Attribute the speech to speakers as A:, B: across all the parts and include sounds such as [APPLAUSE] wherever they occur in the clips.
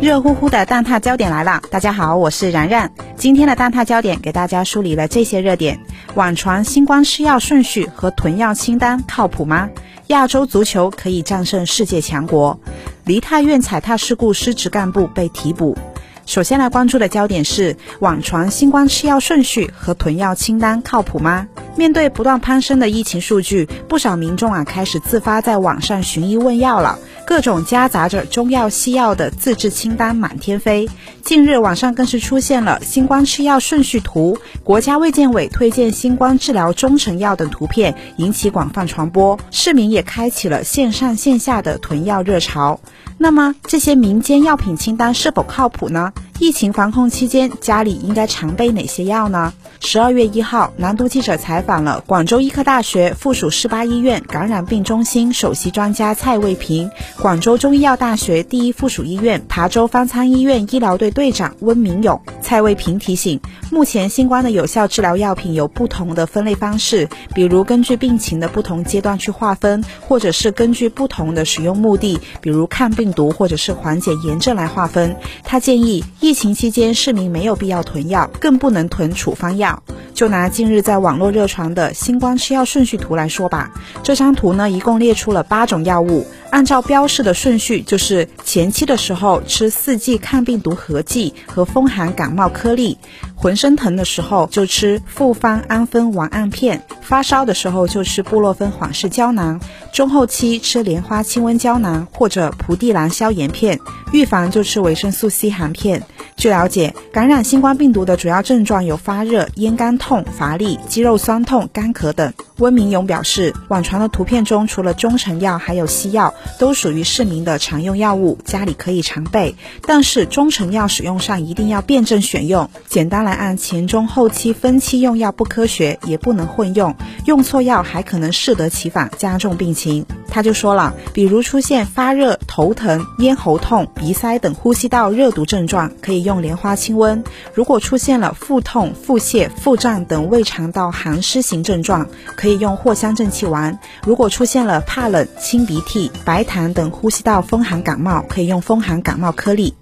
A: 热乎乎的蛋挞焦点来了，大家好，我是然然。今天的蛋挞焦点给大家梳理了这些热点：网传新冠吃药顺序和囤药清单靠谱吗？亚洲足球可以战胜世界强国？梨泰院踩踏事故失职干部被提捕。首先来关注的焦点是网传新冠吃药顺序和囤药清单靠谱吗？面对不断攀升的疫情数据，不少民众啊开始自发在网上寻医问药了。各种夹杂着中药、西药的自制清单满天飞。近日，网上更是出现了新冠吃药顺序图、国家卫健委推荐新冠治疗中成药等图片，引起广泛传播。市民也开启了线上线下的囤药热潮。那么，这些民间药品清单是否靠谱呢？疫情防控期间，家里应该常备哪些药呢？十二月一号，南都记者采访了广州医科大学附属市八医院感染病中心首席专家蔡卫平，广州中医药大学第一附属医院琶洲方舱医院医疗队队长温明勇。蔡卫平提醒，目前新冠的有效治疗药品有不同的分类方式，比如根据病情的不同阶段去划分，或者是根据不同的使用目的，比如抗病毒或者是缓解炎症来划分。他建议，疫情期间市民没有必要囤药，更不能囤处方药。就拿近日在网络热传的新冠吃药顺序图来说吧，这张图呢一共列出了八种药物，按照标示的顺序，就是前期的时候吃四季抗病毒合剂和风寒感冒颗粒，浑身疼的时候就吃复方氨酚烷胺片，发烧的时候就吃布洛芬缓释胶囊，中后期吃莲花清瘟胶囊或者蒲地蓝消炎片，预防就吃维生素 C 含片。据了解，感染新冠病毒的主要症状有发热、咽干痛、乏力、肌肉酸痛、干咳等。温明勇表示，网传的图片中除了中成药，还有西药，都属于市民的常用药物，家里可以常备。但是中成药使用上一定要辩证选用，简单来 [LAUGHS] 按前中后期分期用药不科学，也不能混用，用错药还可能适得其反，加重病情。他就说了，比如出现发热、头疼、咽喉痛、鼻塞等呼吸道热毒症状，可以用莲花清瘟；如果出现了腹痛、腹泻、腹胀等胃肠道寒湿型症状，可以用藿香正气丸；如果出现了怕冷、清鼻涕、白痰等呼吸道风寒感冒，可以用风寒感冒颗粒。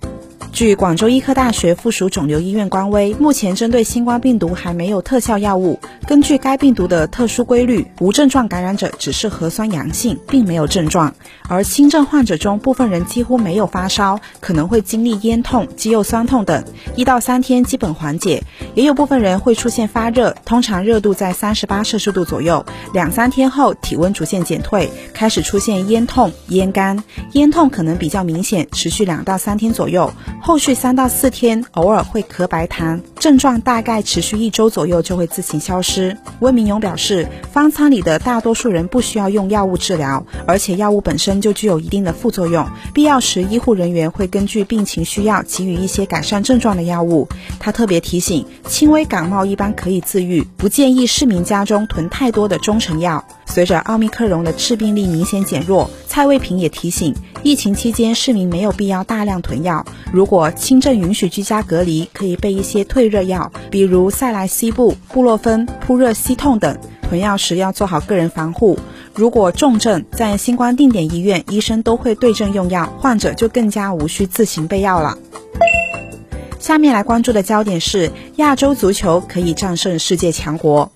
A: 据广州医科大学附属肿瘤医院官微，目前针对新冠病毒还没有特效药物。根据该病毒的特殊规律，无症状感染者只是核酸阳性，并没有症状；而轻症患者中，部分人几乎没有发烧，可能会经历咽痛、肌肉酸痛等，一到三天基本缓解；也有部分人会出现发热，通常热度在三十八摄氏度左右，两三天后体温逐渐减退，开始出现咽痛、咽干，咽痛可能比较明显，持续两到三天左右。后续三到四天偶尔会咳白痰，症状大概持续一周左右就会自行消失。温明勇表示，方舱里的大多数人不需要用药物治疗，而且药物本身就具有一定的副作用，必要时医护人员会根据病情需要给予一些改善症状的药物。他特别提醒，轻微感冒一般可以自愈，不建议市民家中囤太多的中成药。随着奥密克戎的致病力明显减弱，蔡卫平也提醒。疫情期间，市民没有必要大量囤药。如果轻症允许居家隔离，可以备一些退热药，比如塞来昔布、布洛芬、扑热息痛等。囤药时要做好个人防护。如果重症在新冠定点医院，医生都会对症用药，患者就更加无需自行备药了。下面来关注的焦点是：亚洲足球可以战胜世界强国。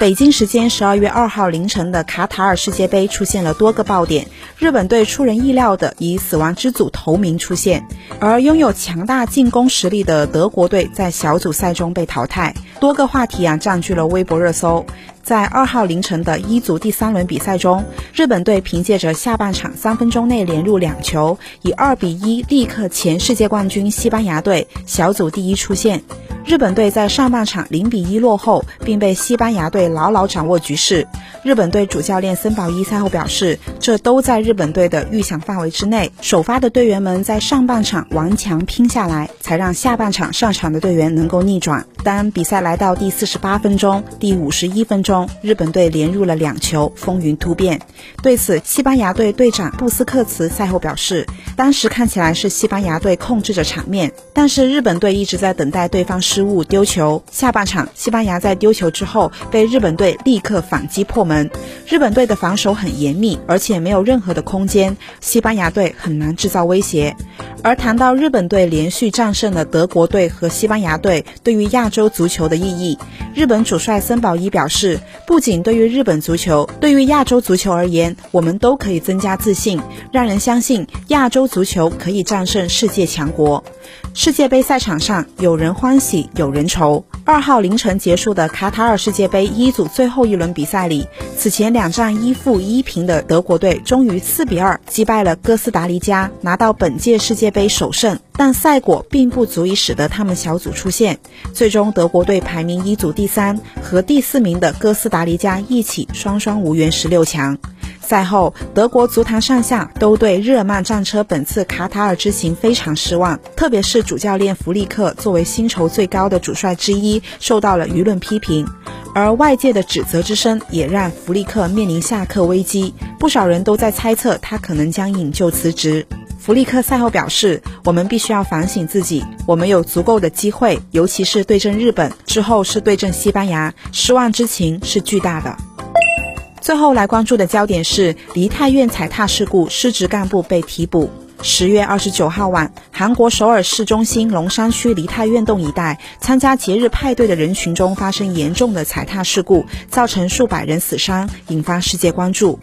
A: 北京时间十二月二号凌晨的卡塔尔世界杯出现了多个爆点，日本队出人意料的以死亡之组头名出现，而拥有强大进攻实力的德国队在小组赛中被淘汰。多个话题啊占据了微博热搜。在二号凌晨的一组第三轮比赛中，日本队凭借着下半场三分钟内连入两球，以二比一力克前世界冠军西班牙队，小组第一出线。日本队在上半场零比一落后，并被西班牙队牢牢掌握局势。日本队主教练森保一赛后表示，这都在日本队的预想范围之内。首发的队员们在上半场顽强拼下来，才让下半场上场的队员能够逆转。当比赛来到第四十八分钟、第五十一分钟，日本队连入了两球，风云突变。对此，西班牙队队长布斯克茨赛后表示，当时看起来是西班牙队控制着场面，但是日本队一直在等待对方失误丢球。下半场，西班牙在丢球之后被日本队立刻反击破门。日本队的防守很严密，而且没有任何的空间，西班牙队很难制造威胁。而谈到日本队连续战胜了德国队和西班牙队对于亚洲足球的意义，日本主帅森保一表示，不仅对于日本足球，对于亚洲足球而言，我们都可以增加自信，让人相信亚洲足球可以战胜世界强国。世界杯赛场上，有人欢喜，有人愁。二号凌晨结束的卡塔尔世界杯一组最后一轮比赛里，此前两战一负一平的德国队终于四比二击败了哥斯达黎加，拿到本届世界杯首胜。但赛果并不足以使得他们小组出线，最终德国队排名一组第三，和第四名的哥斯达黎加一起双双无缘十六强。赛后，德国足坛上下都对日耳曼战车本次卡塔尔之行非常失望，特别是主教练弗利克作为薪酬最高的主帅之一，受到了舆论批评。而外界的指责之声也让弗利克面临下课危机，不少人都在猜测他可能将引咎辞职。弗利克赛后表示：“我们必须要反省自己，我们有足够的机会，尤其是对阵日本之后是对阵西班牙，失望之情是巨大的。”最后来关注的焦点是梨泰院踩踏事故，失职干部被提捕。十月二十九号晚，韩国首尔市中心龙山区梨泰院洞一带，参加节日派对的人群中发生严重的踩踏事故，造成数百人死伤，引发世界关注。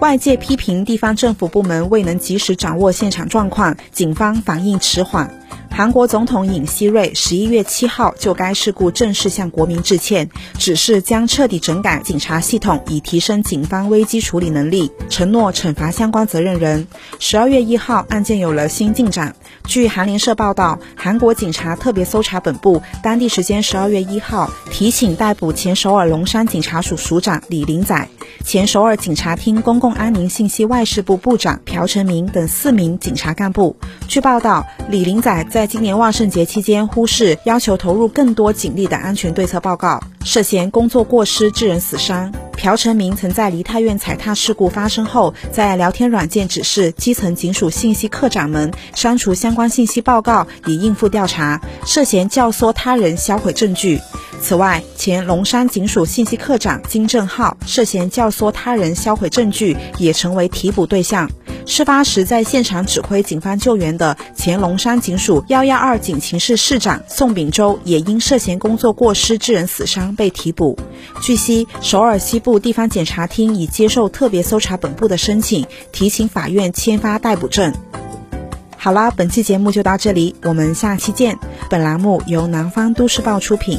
A: 外界批评地方政府部门未能及时掌握现场状况，警方反应迟缓。韩国总统尹锡瑞十一月七号就该事故正式向国民致歉，指示将彻底整改警察系统，以提升警方危机处理能力，承诺惩罚相关责任人。十二月一号，案件有了新进展。据韩联社报道，韩国警察特别搜查本部当地时间十二月一号提请逮捕前首尔龙山警察署署长李林宰、前首尔警察厅公共安宁信息外事部部长朴成明等四名警察干部。据报道，李林宰在今年万圣节期间忽视要求投入更多警力的安全对策报告，涉嫌工作过失致人死伤。朴成明曾在梨泰院踩踏事故发生后，在聊天软件指示基层警署信息科长们删除相关信息报告，以应付调查，涉嫌教唆他人销毁证据。此外，前龙山警署信息科长金正浩涉嫌教唆他人销毁证据，也成为提捕对象。事发时在现场指挥警方救援的前龙山警署幺幺二警情室室长宋炳洲，也因涉嫌工作过失致人死伤被提捕。据悉，首尔西部地方检察厅已接受特别搜查本部的申请，提请法院签发逮捕证。好啦，本期节目就到这里，我们下期见。本栏目由南方都市报出品。